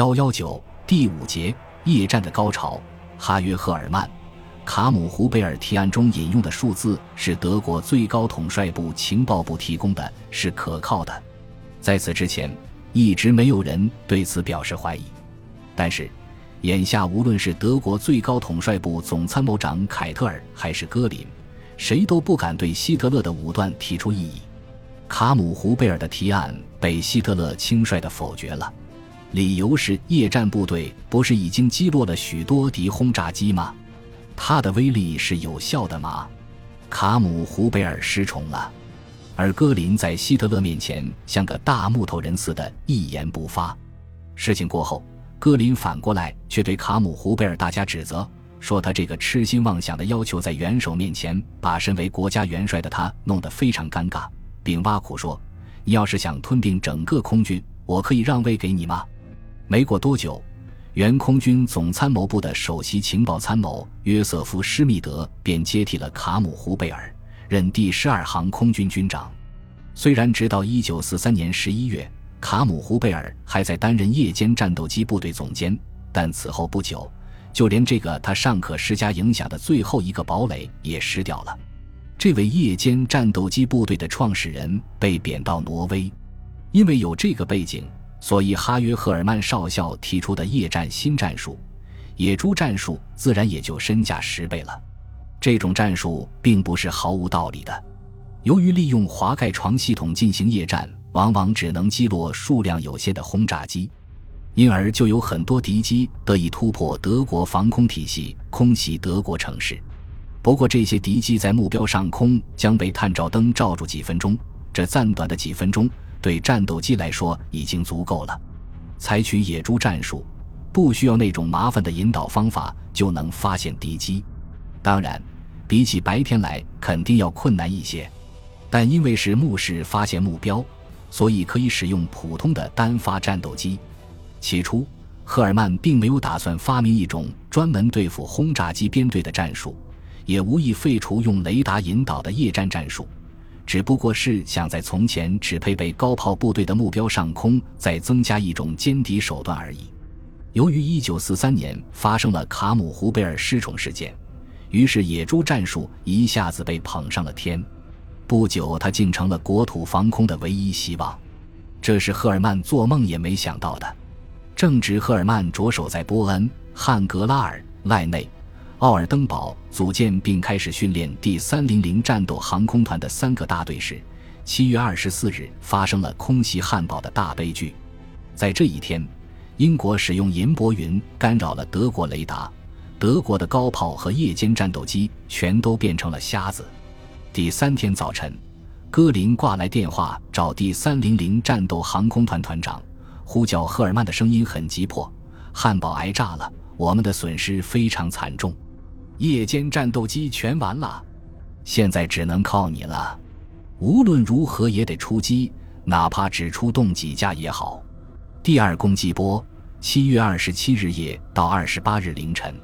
幺幺九第五节夜战的高潮。哈约·赫尔曼、卡姆胡贝尔提案中引用的数字是德国最高统帅部情报部提供的，是可靠的。在此之前，一直没有人对此表示怀疑。但是，眼下无论是德国最高统帅部总参谋长凯特尔还是戈林，谁都不敢对希特勒的武断提出异议。卡姆胡贝尔的提案被希特勒轻率地否决了。理由是夜战部队不是已经击落了许多敌轰炸机吗？它的威力是有效的吗？卡姆胡贝尔失宠了，而戈林在希特勒面前像个大木头人似的，一言不发。事情过后，戈林反过来却对卡姆胡贝尔大加指责，说他这个痴心妄想的要求在元首面前把身为国家元帅的他弄得非常尴尬，并挖苦说：“你要是想吞并整个空军，我可以让位给你吗？”没过多久，原空军总参谋部的首席情报参谋约瑟夫·施密德便接替了卡姆胡贝尔，任第十二航空军军长。虽然直到1943年11月，卡姆胡贝尔还在担任夜间战斗机部队总监，但此后不久，就连这个他尚可施加影响的最后一个堡垒也失掉了。这位夜间战斗机部队的创始人被贬到挪威，因为有这个背景。所以，哈约·赫尔曼少校提出的夜战新战术——野猪战术，自然也就身价十倍了。这种战术并不是毫无道理的。由于利用滑盖床系统进行夜战，往往只能击落数量有限的轰炸机，因而就有很多敌机得以突破德国防空体系，空袭德国城市。不过，这些敌机在目标上空将被探照灯照住几分钟，这暂短的几分钟。对战斗机来说已经足够了。采取野猪战术，不需要那种麻烦的引导方法就能发现敌机。当然，比起白天来，肯定要困难一些。但因为是目视发现目标，所以可以使用普通的单发战斗机。起初，赫尔曼并没有打算发明一种专门对付轰炸机编队的战术，也无意废除用雷达引导的夜战战术。只不过是想在从前只配备高炮部队的目标上空再增加一种歼敌手段而已。由于1943年发生了卡姆胡贝尔失宠事件，于是野猪战术一下子被捧上了天。不久，他竟成了国土防空的唯一希望。这是赫尔曼做梦也没想到的。正值赫尔曼着手在波恩、汉格拉尔、赖内。奥尔登堡组建并开始训练第三零零战斗航空团的三个大队时，七月二十四日发生了空袭汉堡的大悲剧。在这一天，英国使用银箔云干扰了德国雷达，德国的高炮和夜间战斗机全都变成了瞎子。第三天早晨，戈林挂来电话找第三零零战斗航空团团长，呼叫赫尔曼的声音很急迫：“汉堡挨炸了，我们的损失非常惨重。”夜间战斗机全完了，现在只能靠你了。无论如何也得出击，哪怕只出动几架也好。第二攻击波，七月二十七日夜到二十八日凌晨，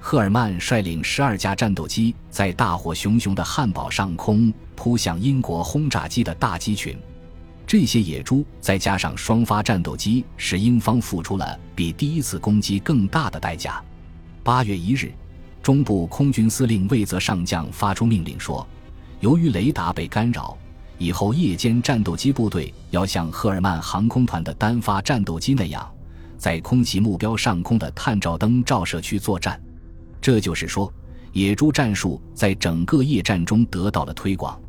赫尔曼率领十二架战斗机在大火熊熊的汉堡上空扑向英国轰炸机的大机群。这些野猪再加上双发战斗机，使英方付出了比第一次攻击更大的代价。八月一日。中部空军司令魏泽上将发出命令说：“由于雷达被干扰，以后夜间战斗机部队要像赫尔曼航空团的单发战斗机那样，在空袭目标上空的探照灯照射区作战。这就是说，野猪战术在整个夜战中得到了推广。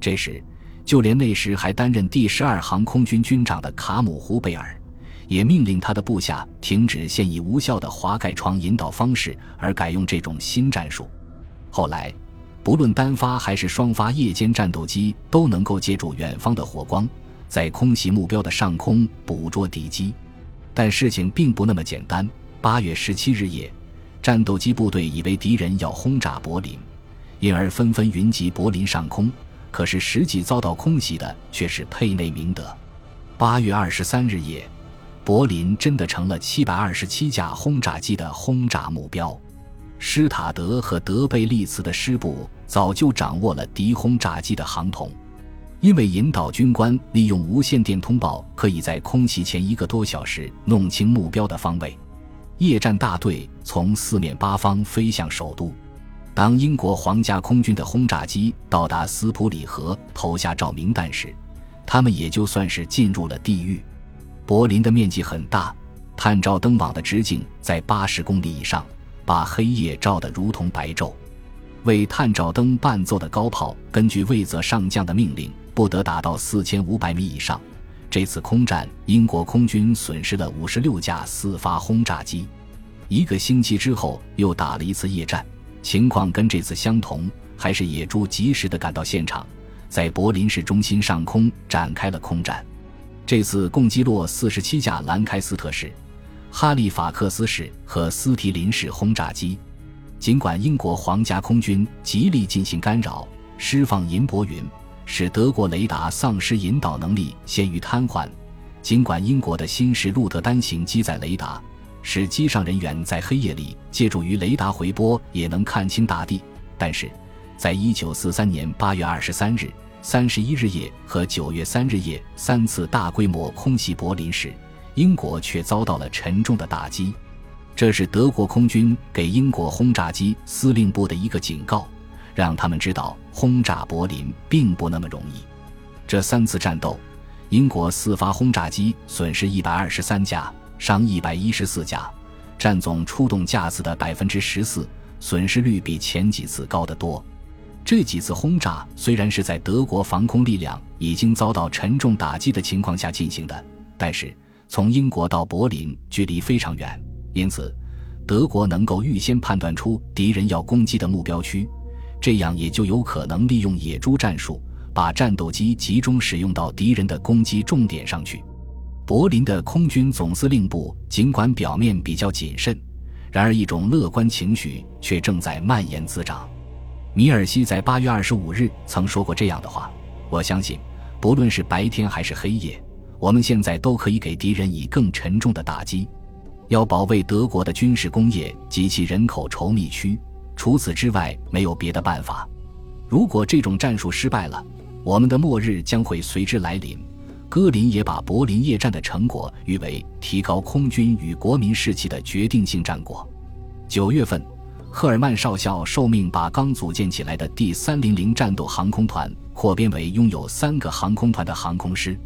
这时，就连那时还担任第十二航空军军长的卡姆胡贝尔。”也命令他的部下停止现已无效的滑盖窗引导方式，而改用这种新战术。后来，不论单发还是双发夜间战斗机都能够借助远方的火光，在空袭目标的上空捕捉敌机。但事情并不那么简单。八月十七日夜，战斗机部队以为敌人要轰炸柏林，因而纷纷云集柏林上空。可是实际遭到空袭的却是佩内明德。八月二十三日夜。柏林真的成了七百二十七架轰炸机的轰炸目标。施塔德和德贝利茨的师部早就掌握了敌轰炸机的航统。因为引导军官利用无线电通报，可以在空袭前一个多小时弄清目标的方位。夜战大队从四面八方飞向首都。当英国皇家空军的轰炸机到达斯普里河，投下照明弹时，他们也就算是进入了地狱。柏林的面积很大，探照灯网的直径在八十公里以上，把黑夜照得如同白昼。为探照灯伴奏的高炮，根据魏泽上将的命令。不得达到四千五百米以上。这次空战，英国空军损失了五十六架四发轰炸机。一个星期之后，又打了一次夜战，情况跟这次相同，还是野猪及时的赶到现场，在柏林市中心上空展开了空战。这次共击落四十七架兰开斯特式、哈利法克斯式和斯提林式轰炸机。尽管英国皇家空军极力进行干扰，释放银箔云。使德国雷达丧失引导能力，陷于瘫痪。尽管英国的新式路德单型机载雷达使机上人员在黑夜里借助于雷达回波也能看清大地，但是，在一九四三年八月二十三日、三十一日夜和九月三日夜三次大规模空袭柏林时，英国却遭到了沉重的打击。这是德国空军给英国轰炸机司令部的一个警告。让他们知道轰炸柏林并不那么容易。这三次战斗，英国四发轰炸机损失一百二十三架，伤一百一十四架，占总出动架次的百分之十四，损失率比前几次高得多。这几次轰炸虽然是在德国防空力量已经遭到沉重打击的情况下进行的，但是从英国到柏林距离非常远，因此德国能够预先判断出敌人要攻击的目标区。这样也就有可能利用野猪战术，把战斗机集中使用到敌人的攻击重点上去。柏林的空军总司令部尽管表面比较谨慎，然而一种乐观情绪却正在蔓延滋长。米尔西在八月二十五日曾说过这样的话：“我相信，不论是白天还是黑夜，我们现在都可以给敌人以更沉重的打击。要保卫德国的军事工业及其人口稠密区。”除此之外，没有别的办法。如果这种战术失败了，我们的末日将会随之来临。戈林也把柏林夜战的成果誉为提高空军与国民士气的决定性战果。九月份，赫尔曼少校受命把刚组建起来的第三零零战斗航空团扩编为拥有三个航空团的航空师，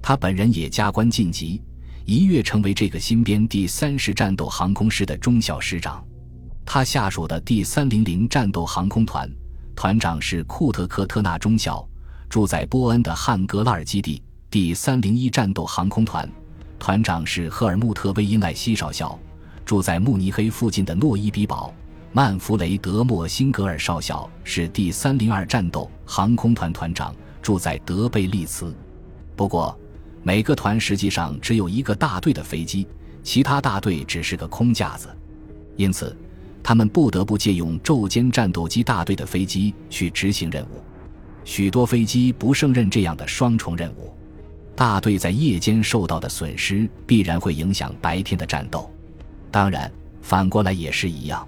他本人也加官晋级，一跃成为这个新编第三十战斗航空师的中校师长。他下属的第三零零战斗航空团团长是库特科特纳中校，住在波恩的汉格拉尔基地；第三零一战斗航空团团长是赫尔穆特威因赖西少校，住在慕尼黑附近的诺伊比堡；曼弗雷德莫辛格尔少校是第三零二战斗航空团团长，住在德贝利茨。不过，每个团实际上只有一个大队的飞机，其他大队只是个空架子，因此。他们不得不借用昼间战斗机大队的飞机去执行任务，许多飞机不胜任这样的双重任务，大队在夜间受到的损失必然会影响白天的战斗。当然，反过来也是一样。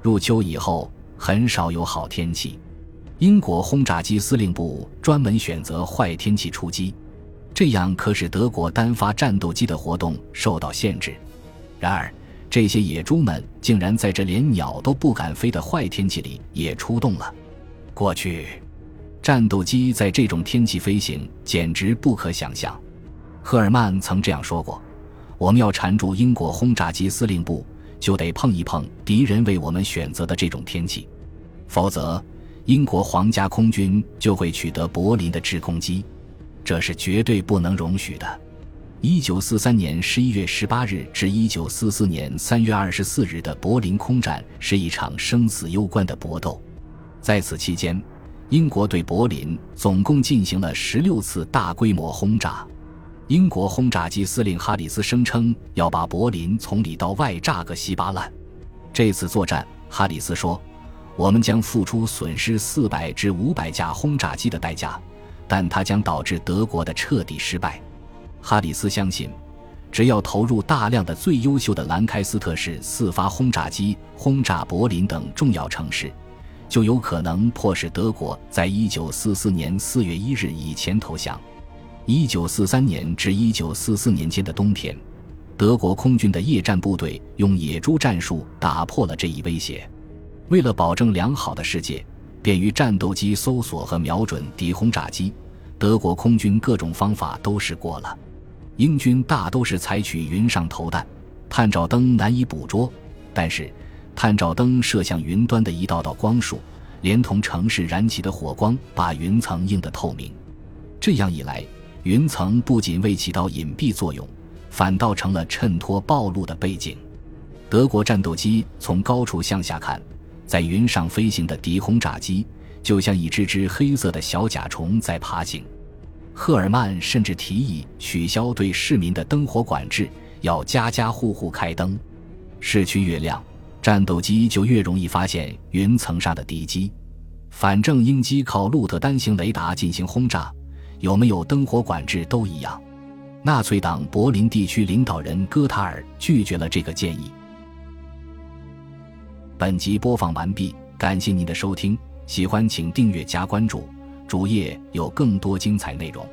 入秋以后，很少有好天气，英国轰炸机司令部专门选择坏天气出击，这样可使德国单发战斗机的活动受到限制。然而，这些野猪们竟然在这连鸟都不敢飞的坏天气里也出动了。过去，战斗机在这种天气飞行简直不可想象。赫尔曼曾这样说过：“我们要缠住英国轰炸机司令部，就得碰一碰敌人为我们选择的这种天气，否则英国皇家空军就会取得柏林的制空机，这是绝对不能容许的。”一九四三年十一月十八日至一九四四年三月二十四日的柏林空战是一场生死攸关的搏斗。在此期间，英国对柏林总共进行了十六次大规模轰炸。英国轰炸机司令哈里斯声称要把柏林从里到外炸个稀巴烂。这次作战，哈里斯说：“我们将付出损失四百至五百架轰炸机的代价，但它将导致德国的彻底失败。”哈里斯相信，只要投入大量的最优秀的兰开斯特式四发轰炸机轰炸柏林等重要城市，就有可能迫使德国在一九四四年四月一日以前投降。一九四三年至一九四四年间的冬天，德国空军的夜战部队用野猪战术打破了这一威胁。为了保证良好的世界，便于战斗机搜索和瞄准敌轰炸机，德国空军各种方法都试过了。英军大都是采取云上投弹，探照灯难以捕捉，但是。探照灯射向云端的一道道光束，连同城市燃起的火光，把云层映得透明。这样一来，云层不仅未起到隐蔽作用，反倒成了衬托暴露的背景。德国战斗机从高处向下看，在云上飞行的敌轰炸机，就像一只只黑色的小甲虫在爬行。赫尔曼甚至提议取消对市民的灯火管制，要家家户户开灯。市区越亮。战斗机就越容易发现云层上的敌机，反正英机靠路特单型雷达进行轰炸，有没有灯火管制都一样。纳粹党柏林地区领导人戈塔尔拒绝了这个建议。本集播放完毕，感谢您的收听，喜欢请订阅加关注，主页有更多精彩内容。